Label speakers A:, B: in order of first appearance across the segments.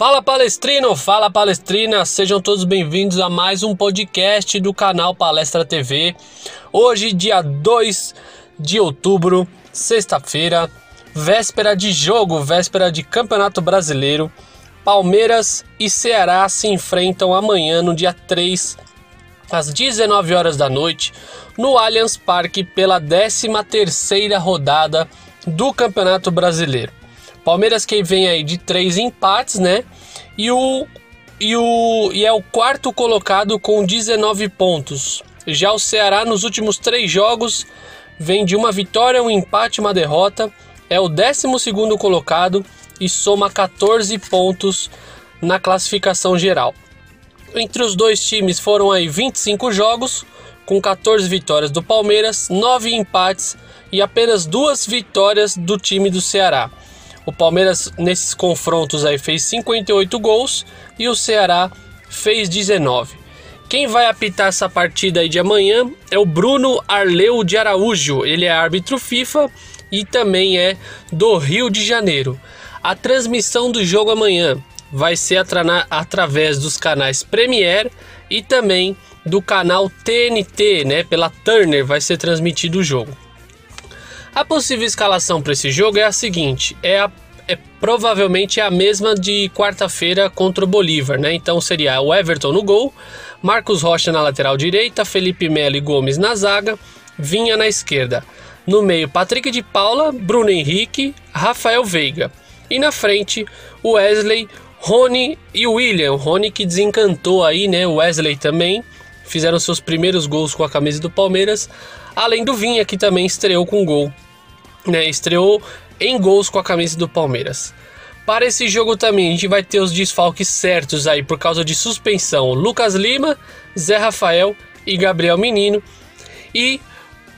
A: Fala palestrino, fala palestrina, sejam todos bem-vindos a mais um podcast do canal Palestra TV. Hoje, dia 2 de outubro, sexta-feira, véspera de jogo, véspera de Campeonato Brasileiro. Palmeiras e Ceará se enfrentam amanhã, no dia 3, às 19 horas da noite, no Allianz Parque pela 13ª rodada do Campeonato Brasileiro. Palmeiras que vem aí de três empates, né? E o e o e é o quarto colocado com 19 pontos. Já o Ceará nos últimos três jogos vem de uma vitória, um empate, uma derrota. É o 12 segundo colocado e soma 14 pontos na classificação geral. Entre os dois times foram aí 25 jogos, com 14 vitórias do Palmeiras, 9 empates e apenas duas vitórias do time do Ceará. O Palmeiras nesses confrontos aí fez 58 gols e o Ceará fez 19. Quem vai apitar essa partida aí de amanhã é o Bruno Arleu de Araújo. Ele é árbitro FIFA e também é do Rio de Janeiro. A transmissão do jogo amanhã vai ser atra através dos canais Premier e também do canal TNT, né? Pela Turner vai ser transmitido o jogo. A possível escalação para esse jogo é a seguinte: é, a, é provavelmente a mesma de quarta-feira contra o Bolívar, né? Então seria o Everton no gol, Marcos Rocha na lateral direita, Felipe Melo e Gomes na zaga, Vinha na esquerda. No meio, Patrick de Paula, Bruno Henrique, Rafael Veiga. E na frente, Wesley, Rony e William. Rony que desencantou aí, né? Wesley também. Fizeram seus primeiros gols com a camisa do Palmeiras. Além do Vinha, que também estreou com gol. Né? Estreou em gols com a camisa do Palmeiras. Para esse jogo também, a gente vai ter os desfalques certos aí por causa de suspensão. Lucas Lima, Zé Rafael e Gabriel Menino. E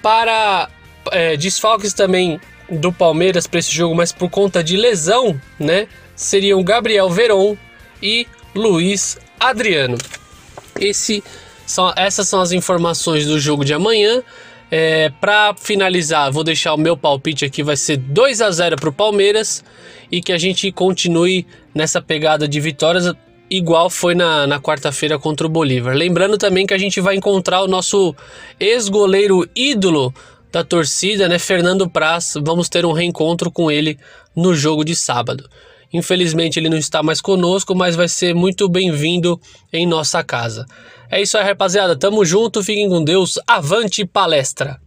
A: para é, desfalques também do Palmeiras para esse jogo, mas por conta de lesão, né? Seriam Gabriel Veron e Luiz Adriano. Esse são, essas são as informações do jogo de amanhã. É, para finalizar, vou deixar o meu palpite aqui, vai ser 2 a 0 para o Palmeiras e que a gente continue nessa pegada de vitórias igual foi na, na quarta-feira contra o Bolívar. Lembrando também que a gente vai encontrar o nosso ex-goleiro ídolo da torcida, né, Fernando Praz. Vamos ter um reencontro com ele no jogo de sábado. Infelizmente ele não está mais conosco, mas vai ser muito bem-vindo em nossa casa. É isso aí, rapaziada. Tamo junto, fiquem com Deus. Avante palestra!